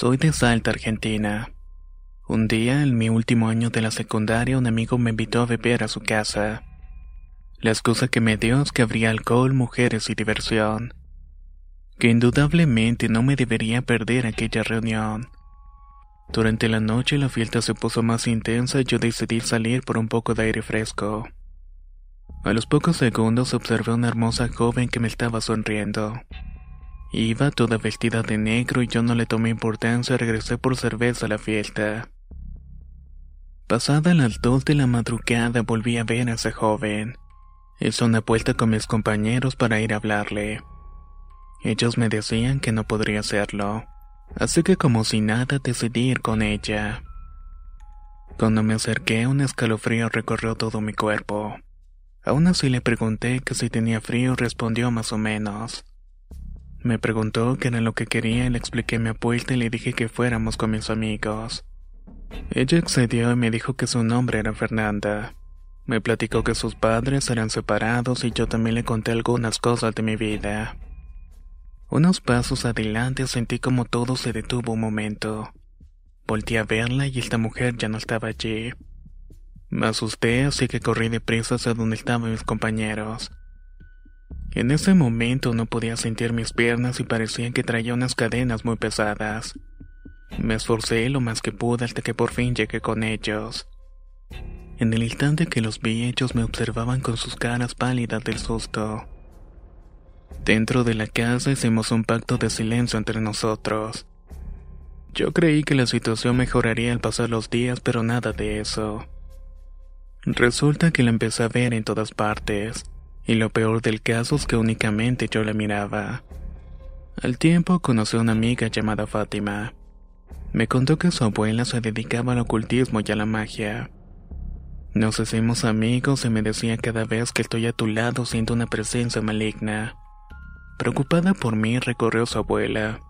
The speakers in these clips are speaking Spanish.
Soy de Salta, Argentina. Un día, en mi último año de la secundaria, un amigo me invitó a beber a su casa. La excusa que me dio es que habría alcohol, mujeres y diversión. Que indudablemente no me debería perder aquella reunión. Durante la noche la fiesta se puso más intensa y yo decidí salir por un poco de aire fresco. A los pocos segundos observé a una hermosa joven que me estaba sonriendo. Iba toda vestida de negro y yo no le tomé importancia regresé por cerveza a la fiesta. Pasada las dos de la madrugada volví a ver a ese joven. Hice una vuelta con mis compañeros para ir a hablarle. Ellos me decían que no podría hacerlo, así que como si nada decidí ir con ella. Cuando me acerqué un escalofrío recorrió todo mi cuerpo. Aún así le pregunté que si tenía frío respondió más o menos. Me preguntó qué era lo que quería le expliqué mi apuesta y le dije que fuéramos con mis amigos. Ella accedió y me dijo que su nombre era Fernanda. Me platicó que sus padres eran separados y yo también le conté algunas cosas de mi vida. Unos pasos adelante sentí como todo se detuvo un momento. Volté a verla y esta mujer ya no estaba allí. Me asusté así que corrí deprisa hacia donde estaban mis compañeros. En ese momento no podía sentir mis piernas y parecía que traía unas cadenas muy pesadas. Me esforcé lo más que pude hasta que por fin llegué con ellos. En el instante que los vi, ellos me observaban con sus caras pálidas del susto. Dentro de la casa hicimos un pacto de silencio entre nosotros. Yo creí que la situación mejoraría al pasar los días, pero nada de eso. Resulta que la empecé a ver en todas partes, y lo peor del caso es que únicamente yo la miraba. Al tiempo conocí a una amiga llamada Fátima. Me contó que su abuela se dedicaba al ocultismo y a la magia. Nos hicimos amigos y me decía cada vez que estoy a tu lado siento una presencia maligna. Preocupada por mí recorrió su abuela.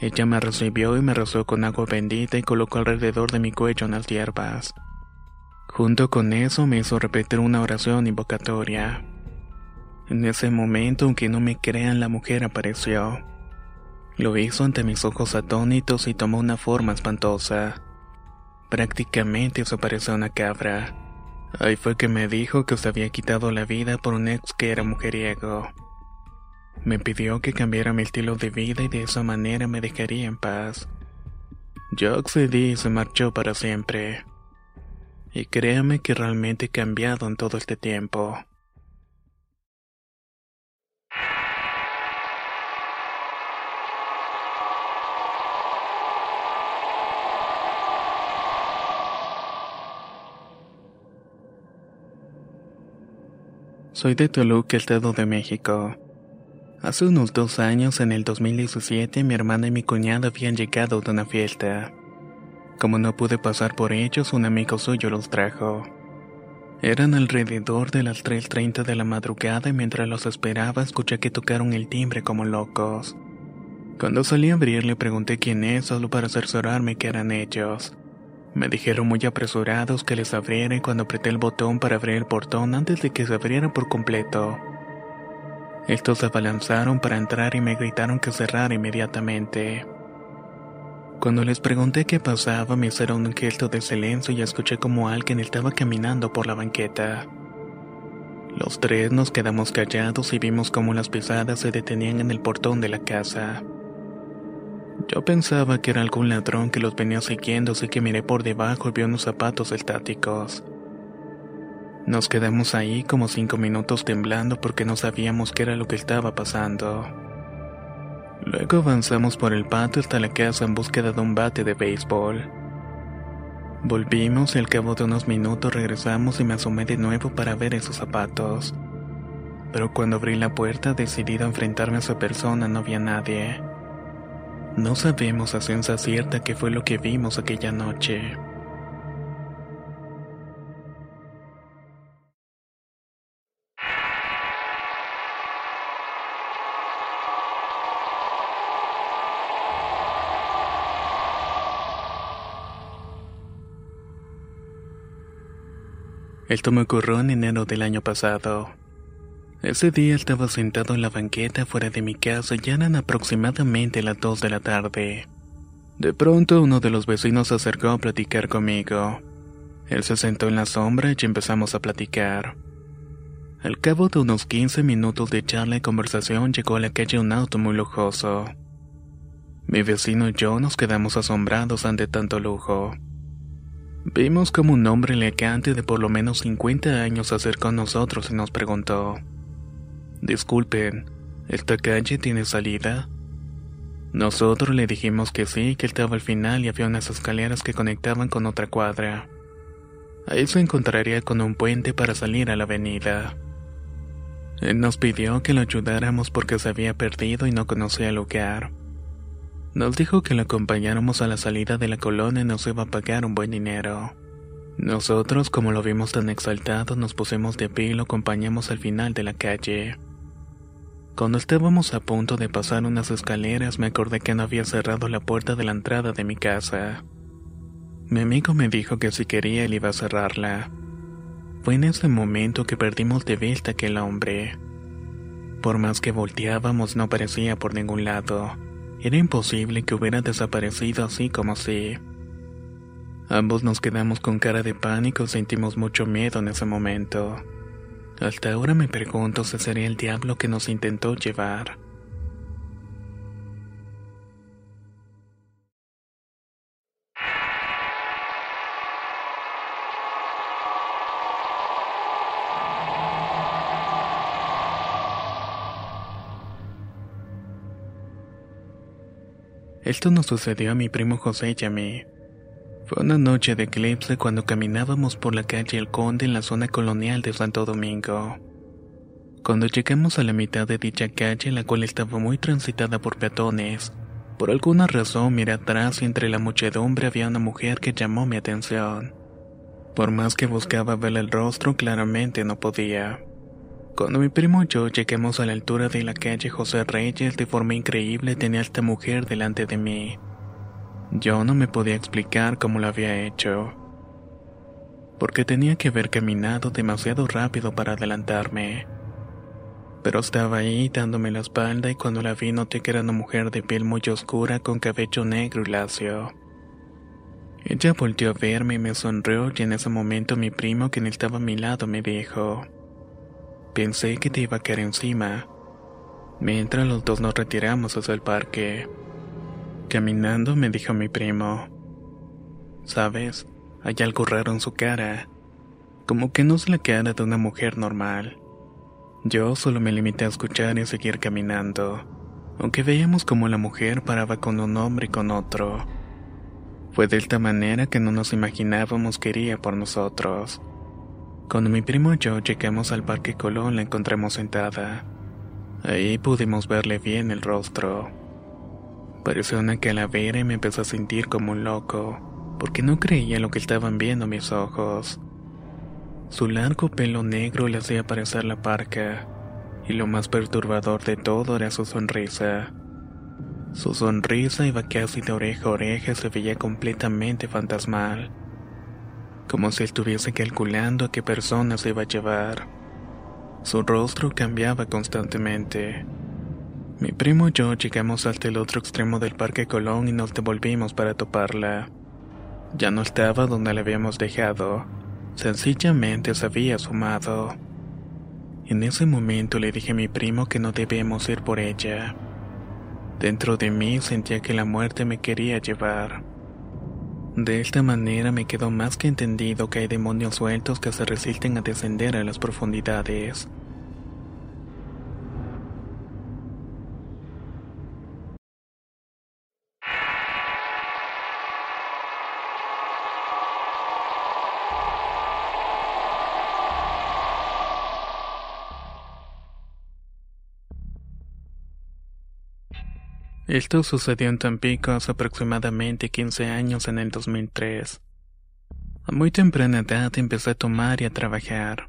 Ella me recibió y me rezó con agua bendita y colocó alrededor de mi cuello unas hierbas. Junto con eso me hizo repetir una oración invocatoria. En ese momento, aunque no me crean, la mujer apareció. Lo hizo ante mis ojos atónitos y tomó una forma espantosa. Prácticamente se parecía a una cabra. Ahí fue que me dijo que se había quitado la vida por un ex que era mujeriego. Me pidió que cambiara mi estilo de vida y de esa manera me dejaría en paz. Yo accedí y se marchó para siempre. Y créame que realmente he cambiado en todo este tiempo. Soy de Toluca, Estado de México. Hace unos dos años, en el 2017, mi hermana y mi cuñada habían llegado de una fiesta. Como no pude pasar por ellos, un amigo suyo los trajo. Eran alrededor de las 3.30 de la madrugada y mientras los esperaba escuché que tocaron el timbre como locos. Cuando salí a abrir le pregunté quién es solo para cerciorarme que eran ellos. Me dijeron muy apresurados que les abriera cuando apreté el botón para abrir el portón antes de que se abriera por completo. Estos se abalanzaron para entrar y me gritaron que cerrara inmediatamente. Cuando les pregunté qué pasaba, me hicieron un gesto de silencio y escuché como alguien estaba caminando por la banqueta. Los tres nos quedamos callados y vimos cómo las pisadas se detenían en el portón de la casa. Yo pensaba que era algún ladrón que los venía siguiendo, así que miré por debajo y vi unos zapatos estáticos. Nos quedamos ahí como cinco minutos temblando porque no sabíamos qué era lo que estaba pasando. Luego avanzamos por el patio hasta la casa en búsqueda de un bate de béisbol. Volvimos y al cabo de unos minutos regresamos y me asomé de nuevo para ver esos zapatos. Pero cuando abrí la puerta decidido a enfrentarme a esa persona no había nadie. No sabemos a ciencia cierta qué fue lo que vimos aquella noche. Esto me ocurrió en enero del año pasado. Ese día estaba sentado en la banqueta fuera de mi casa y eran aproximadamente las 2 de la tarde. De pronto uno de los vecinos se acercó a platicar conmigo. Él se sentó en la sombra y empezamos a platicar. Al cabo de unos 15 minutos de charla y conversación llegó a la calle un auto muy lujoso. Mi vecino y yo nos quedamos asombrados ante tanto lujo. Vimos como un hombre elegante de por lo menos 50 años se acercó a nosotros y nos preguntó, Disculpen, ¿esta calle tiene salida? Nosotros le dijimos que sí, que estaba al final y había unas escaleras que conectaban con otra cuadra. Ahí se encontraría con un puente para salir a la avenida. Él nos pidió que lo ayudáramos porque se había perdido y no conocía el lugar. Nos dijo que lo acompañáramos a la salida de la colonia y nos iba a pagar un buen dinero. Nosotros, como lo vimos tan exaltado, nos pusimos de pie y lo acompañamos al final de la calle. Cuando estábamos a punto de pasar unas escaleras, me acordé que no había cerrado la puerta de la entrada de mi casa. Mi amigo me dijo que si quería él iba a cerrarla. Fue en ese momento que perdimos de vista aquel hombre. Por más que volteábamos no parecía por ningún lado. Era imposible que hubiera desaparecido así como así. Ambos nos quedamos con cara de pánico y sentimos mucho miedo en ese momento. Hasta ahora me pregunto si sería el diablo que nos intentó llevar. Esto nos sucedió a mi primo José y a mí. Fue una noche de eclipse cuando caminábamos por la calle El Conde en la zona colonial de Santo Domingo. Cuando llegamos a la mitad de dicha calle, la cual estaba muy transitada por peatones, por alguna razón miré atrás y entre la muchedumbre había una mujer que llamó mi atención. Por más que buscaba ver el rostro, claramente no podía. Cuando mi primo y yo llegamos a la altura de la calle José Reyes, de forma increíble tenía a esta mujer delante de mí. Yo no me podía explicar cómo lo había hecho, porque tenía que haber caminado demasiado rápido para adelantarme. Pero estaba ahí dándome la espalda y cuando la vi noté que era una mujer de piel muy oscura con cabello negro y lacio. Ella volvió a verme y me sonrió y en ese momento mi primo quien estaba a mi lado me dijo, Pensé que te iba a caer encima. Mientras los dos nos retiramos hacia el parque. Caminando me dijo mi primo. Sabes, hay algo raro en su cara. Como que no es la cara de una mujer normal. Yo solo me limité a escuchar y seguir caminando, aunque veíamos como la mujer paraba con un hombre y con otro. Fue de esta manera que no nos imaginábamos que iría por nosotros. Cuando mi primo y yo llegamos al Parque Colón la encontramos sentada. Ahí pudimos verle bien el rostro. Parecía una calavera y me empezó a sentir como un loco, porque no creía lo que estaban viendo mis ojos. Su largo pelo negro le hacía parecer la parca, y lo más perturbador de todo era su sonrisa. Su sonrisa iba casi de oreja a oreja y se veía completamente fantasmal como si estuviese calculando a qué persona se iba a llevar. Su rostro cambiaba constantemente. Mi primo y yo llegamos hasta el otro extremo del Parque Colón y nos devolvimos para toparla. Ya no estaba donde la habíamos dejado, sencillamente se había sumado. En ese momento le dije a mi primo que no debemos ir por ella. Dentro de mí sentía que la muerte me quería llevar. De esta manera me quedó más que entendido que hay demonios sueltos que se resisten a descender a las profundidades. Esto sucedió en Tampico hace aproximadamente 15 años en el 2003. A muy temprana edad empecé a tomar y a trabajar.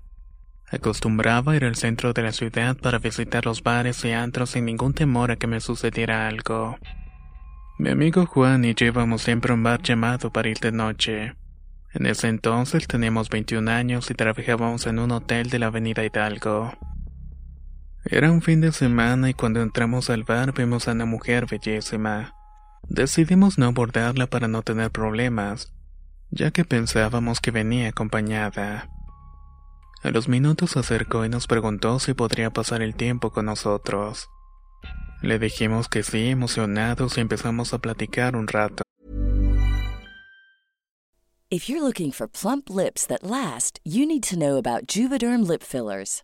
Acostumbraba ir al centro de la ciudad para visitar los bares y antros sin ningún temor a que me sucediera algo. Mi amigo Juan y yo íbamos siempre a un bar llamado para ir de noche. En ese entonces teníamos 21 años y trabajábamos en un hotel de la avenida Hidalgo. Era un fin de semana y cuando entramos al bar vimos a una mujer bellísima. Decidimos no abordarla para no tener problemas, ya que pensábamos que venía acompañada. A los minutos se acercó y nos preguntó si podría pasar el tiempo con nosotros. Le dijimos que sí, emocionados y empezamos a platicar un rato. If you're looking for plump lips that last, you need to know about Juvederm lip fillers.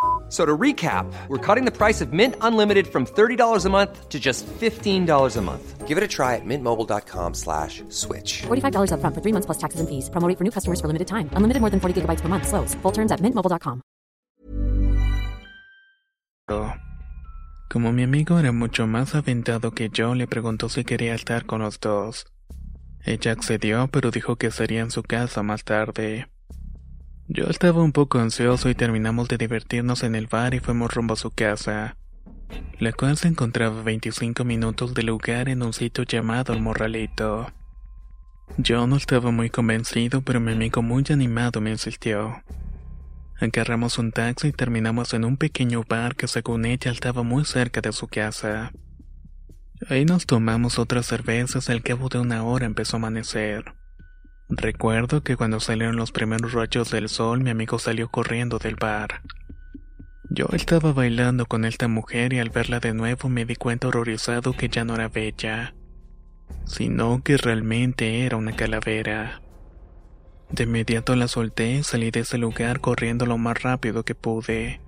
So to recap, we're cutting the price of Mint Unlimited from $30 a month to just $15 a month. Give it a try at mintmobile.com slash switch. $45 upfront for three months plus taxes and fees. Promo rate for new customers for limited time. Unlimited more than 40 gigabytes per month. Slows. Full terms at mintmobile.com. Como mi amigo era mucho más aventado que yo, le preguntó si quería estar con los dos. Ella accedió, pero dijo que sería en su casa más tarde. Yo estaba un poco ansioso y terminamos de divertirnos en el bar y fuimos rumbo a su casa, la cual se encontraba a 25 minutos del lugar en un sitio llamado El Morralito. Yo no estaba muy convencido, pero mi amigo muy animado me insistió. Agarramos un taxi y terminamos en un pequeño bar que según ella estaba muy cerca de su casa. Ahí nos tomamos otras cervezas, al cabo de una hora empezó a amanecer. Recuerdo que cuando salieron los primeros rayos del sol, mi amigo salió corriendo del bar. Yo estaba bailando con esta mujer y al verla de nuevo me di cuenta horrorizado que ya no era bella, sino que realmente era una calavera. De inmediato la solté y salí de ese lugar corriendo lo más rápido que pude.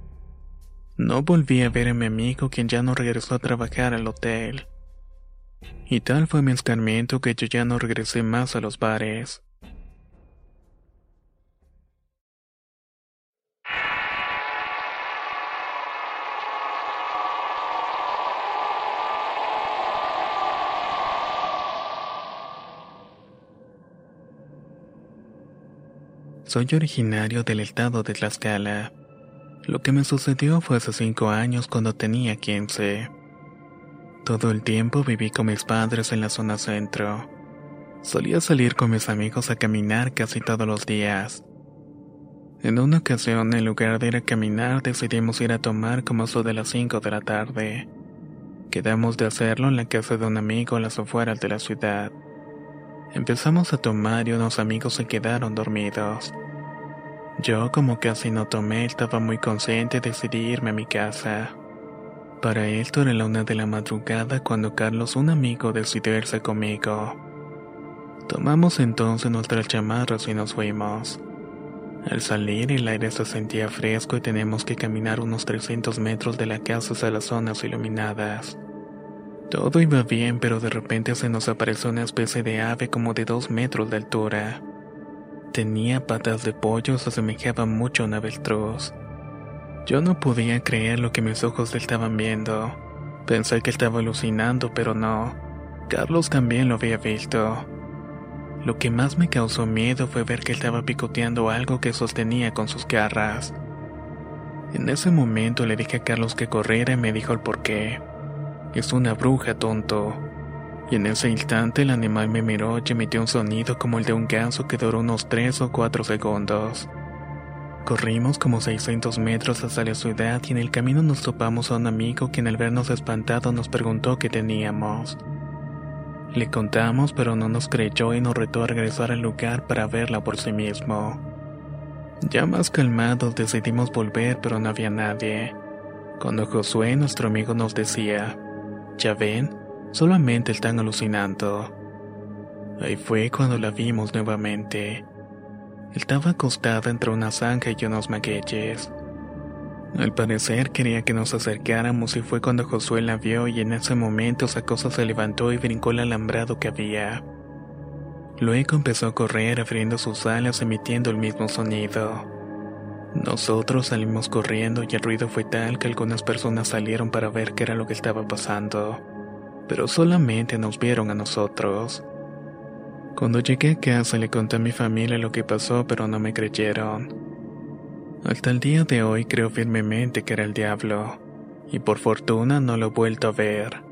No volví a ver a mi amigo quien ya no regresó a trabajar al hotel. Y tal fue mi escarmiento que yo ya no regresé más a los bares. Soy originario del estado de Tlaxcala. Lo que me sucedió fue hace cinco años cuando tenía 15. Todo el tiempo viví con mis padres en la zona centro. Solía salir con mis amigos a caminar casi todos los días. En una ocasión, en lugar de ir a caminar, decidimos ir a tomar como eso de las 5 de la tarde. Quedamos de hacerlo en la casa de un amigo a las afueras de la ciudad. Empezamos a tomar y unos amigos se quedaron dormidos. Yo, como casi no tomé, estaba muy consciente y decidí irme a mi casa. Para esto era la una de la madrugada cuando Carlos, un amigo, decidió irse conmigo. Tomamos entonces nuestras chamarras y nos fuimos. Al salir el aire se sentía fresco y tenemos que caminar unos 300 metros de la casa hacia las zonas iluminadas. Todo iba bien, pero de repente se nos apareció una especie de ave como de dos metros de altura. Tenía patas de pollo, se asemejaba mucho a un avestruz. Yo no podía creer lo que mis ojos estaban viendo. Pensé que estaba alucinando, pero no. Carlos también lo había visto. Lo que más me causó miedo fue ver que estaba picoteando algo que sostenía con sus garras. En ese momento le dije a Carlos que corriera y me dijo el porqué. Es una bruja, tonto. Y en ese instante el animal me miró y emitió un sonido como el de un ganso que duró unos 3 o 4 segundos. Corrimos como 600 metros hasta la ciudad y en el camino nos topamos a un amigo quien al vernos espantados nos preguntó qué teníamos. Le contamos pero no nos creyó y nos retó a regresar al lugar para verla por sí mismo. Ya más calmados decidimos volver pero no había nadie. Cuando Josué, nuestro amigo, nos decía, ¿ya ven? Solamente están alucinando. Ahí fue cuando la vimos nuevamente. Estaba acostada entre una zanja y unos magueyes. Al parecer quería que nos acercáramos y fue cuando Josué la vio y en ese momento esa cosa se levantó y brincó el alambrado que había. Luego empezó a correr abriendo sus alas emitiendo el mismo sonido. Nosotros salimos corriendo y el ruido fue tal que algunas personas salieron para ver qué era lo que estaba pasando, pero solamente nos vieron a nosotros. Cuando llegué a casa le conté a mi familia lo que pasó, pero no me creyeron. Hasta el día de hoy creo firmemente que era el diablo, y por fortuna no lo he vuelto a ver.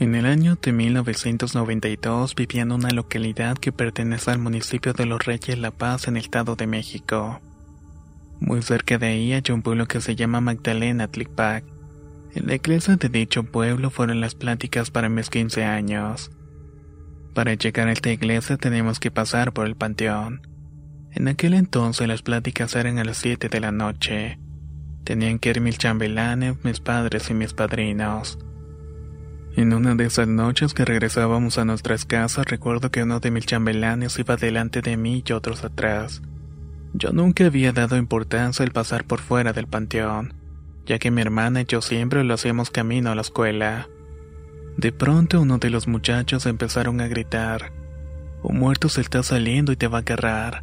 En el año de 1992 vivía en una localidad que pertenece al municipio de Los Reyes La Paz en el Estado de México. Muy cerca de ahí hay un pueblo que se llama Magdalena Tlipac. En la iglesia de dicho pueblo fueron las pláticas para mis 15 años. Para llegar a esta iglesia tenemos que pasar por el panteón. En aquel entonces las pláticas eran a las 7 de la noche. Tenían que ir mis chambelanes, mis padres y mis padrinos. En una de esas noches que regresábamos a nuestras casas, recuerdo que uno de mis chambelanes iba delante de mí y otros atrás. Yo nunca había dado importancia al pasar por fuera del panteón, ya que mi hermana y yo siempre lo hacíamos camino a la escuela. De pronto uno de los muchachos empezaron a gritar, un muerto se está saliendo y te va a agarrar.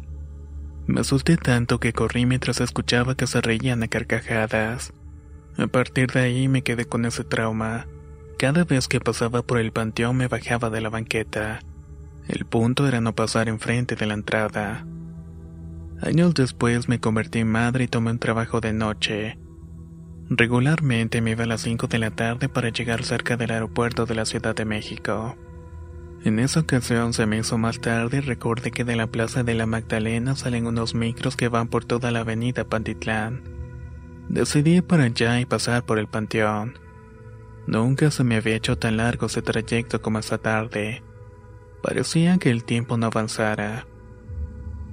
Me asusté tanto que corrí mientras escuchaba que se reían a carcajadas. A partir de ahí me quedé con ese trauma. Cada vez que pasaba por el panteón me bajaba de la banqueta. El punto era no pasar enfrente de la entrada. Años después me convertí en madre y tomé un trabajo de noche. Regularmente me iba a las 5 de la tarde para llegar cerca del aeropuerto de la Ciudad de México. En esa ocasión se me hizo más tarde y recordé que de la Plaza de la Magdalena salen unos micros que van por toda la avenida Pantitlán. Decidí ir para allá y pasar por el panteón. Nunca se me había hecho tan largo ese trayecto como esta tarde. Parecía que el tiempo no avanzara.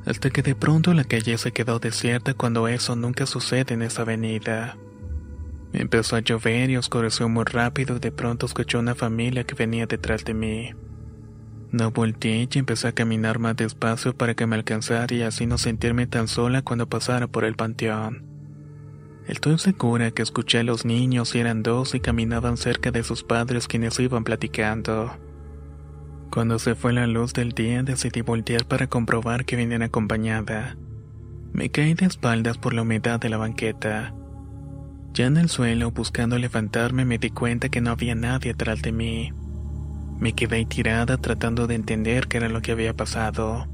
Hasta que de pronto la calle se quedó desierta cuando eso nunca sucede en esa avenida. Empezó a llover y oscureció muy rápido y de pronto escuché una familia que venía detrás de mí. No volteé y empecé a caminar más despacio para que me alcanzara y así no sentirme tan sola cuando pasara por el panteón. Estoy segura que escuché a los niños y eran dos y caminaban cerca de sus padres quienes iban platicando. Cuando se fue la luz del día decidí voltear para comprobar que venían acompañada. Me caí de espaldas por la humedad de la banqueta. Ya en el suelo, buscando levantarme, me di cuenta que no había nadie atrás de mí. Me quedé tirada tratando de entender qué era lo que había pasado.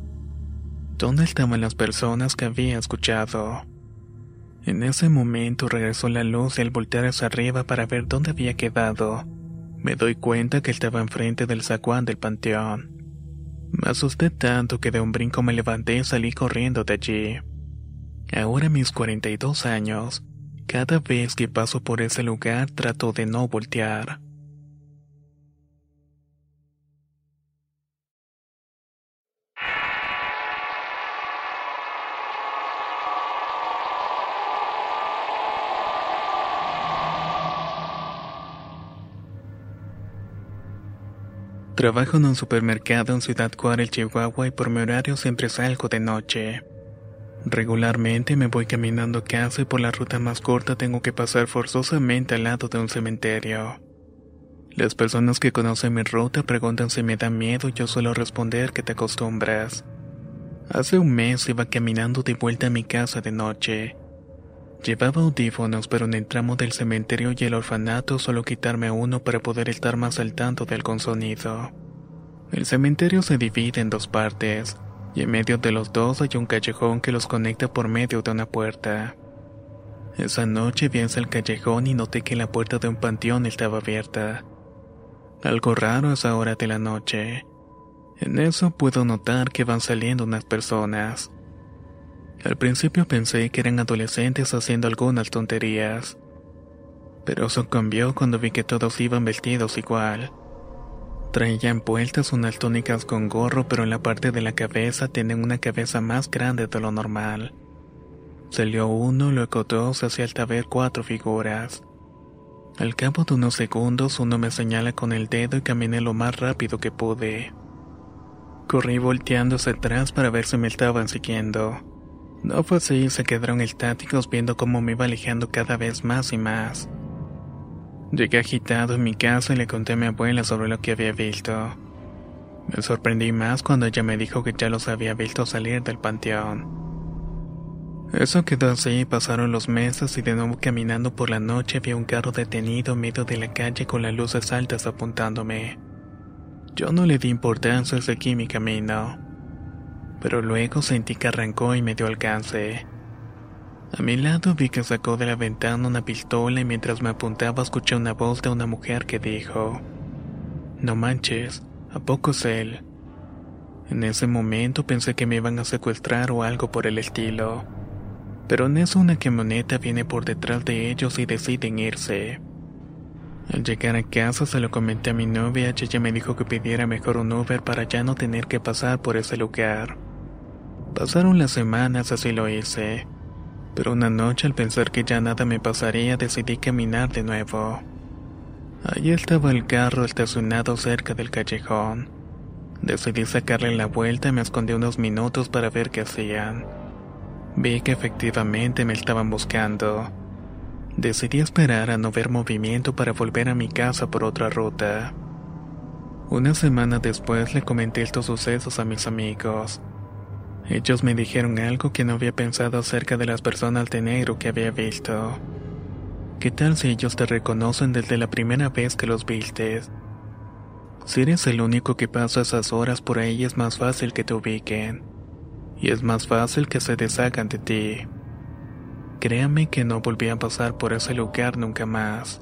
¿Dónde estaban las personas que había escuchado? En ese momento regresó la luz y al voltear hacia arriba para ver dónde había quedado, Me doy cuenta que estaba enfrente del zaguán del panteón. Me asusté tanto que de un brinco me levanté y salí corriendo de allí. Ahora a mis 42 años, cada vez que paso por ese lugar trato de no voltear. Trabajo en un supermercado en Ciudad Juárez, Chihuahua y por mi horario siempre salgo de noche. Regularmente me voy caminando a casa y por la ruta más corta tengo que pasar forzosamente al lado de un cementerio. Las personas que conocen mi ruta preguntan si me da miedo y yo suelo responder que te acostumbras. Hace un mes iba caminando de vuelta a mi casa de noche. Llevaba audífonos pero en el tramo del cementerio y el orfanato solo quitarme uno para poder estar más al tanto de algún. El cementerio se divide en dos partes y en medio de los dos hay un callejón que los conecta por medio de una puerta. Esa noche vi hacia el callejón y noté que la puerta de un panteón estaba abierta. Algo raro a esa hora de la noche. En eso puedo notar que van saliendo unas personas. Al principio pensé que eran adolescentes haciendo algunas tonterías. Pero eso cambió cuando vi que todos iban vestidos igual. Traían puestas unas túnicas con gorro, pero en la parte de la cabeza tienen una cabeza más grande de lo normal. Salió uno, luego dos, hacia hasta ver cuatro figuras. Al cabo de unos segundos, uno me señala con el dedo y caminé lo más rápido que pude. Corrí volteando hacia atrás para ver si me estaban siguiendo. No fue así, se quedaron estáticos viendo cómo me iba alejando cada vez más y más. Llegué agitado en mi casa y le conté a mi abuela sobre lo que había visto. Me sorprendí más cuando ella me dijo que ya los había visto salir del panteón. Eso quedó así, pasaron los meses y de nuevo caminando por la noche vi un carro detenido en medio de la calle con las luces altas apuntándome. Yo no le di importancia a seguí mi camino, pero luego sentí que arrancó y me dio alcance. A mi lado vi que sacó de la ventana una pistola y mientras me apuntaba escuché una voz de una mujer que dijo, No manches, ¿a poco es él? En ese momento pensé que me iban a secuestrar o algo por el estilo. Pero en eso una camioneta viene por detrás de ellos y deciden irse. Al llegar a casa se lo comenté a mi novia y ella me dijo que pidiera mejor un Uber para ya no tener que pasar por ese lugar. Pasaron las semanas así lo hice pero una noche al pensar que ya nada me pasaría decidí caminar de nuevo. Allí estaba el carro estacionado cerca del callejón. Decidí sacarle la vuelta y me escondí unos minutos para ver qué hacían. Vi que efectivamente me estaban buscando. Decidí esperar a no ver movimiento para volver a mi casa por otra ruta. Una semana después le comenté estos sucesos a mis amigos. Ellos me dijeron algo que no había pensado acerca de las personas de negro que había visto. ¿Qué tal si ellos te reconocen desde la primera vez que los viste? Si eres el único que pasa esas horas por ahí es más fácil que te ubiquen. Y es más fácil que se deshagan de ti. Créame que no volví a pasar por ese lugar nunca más.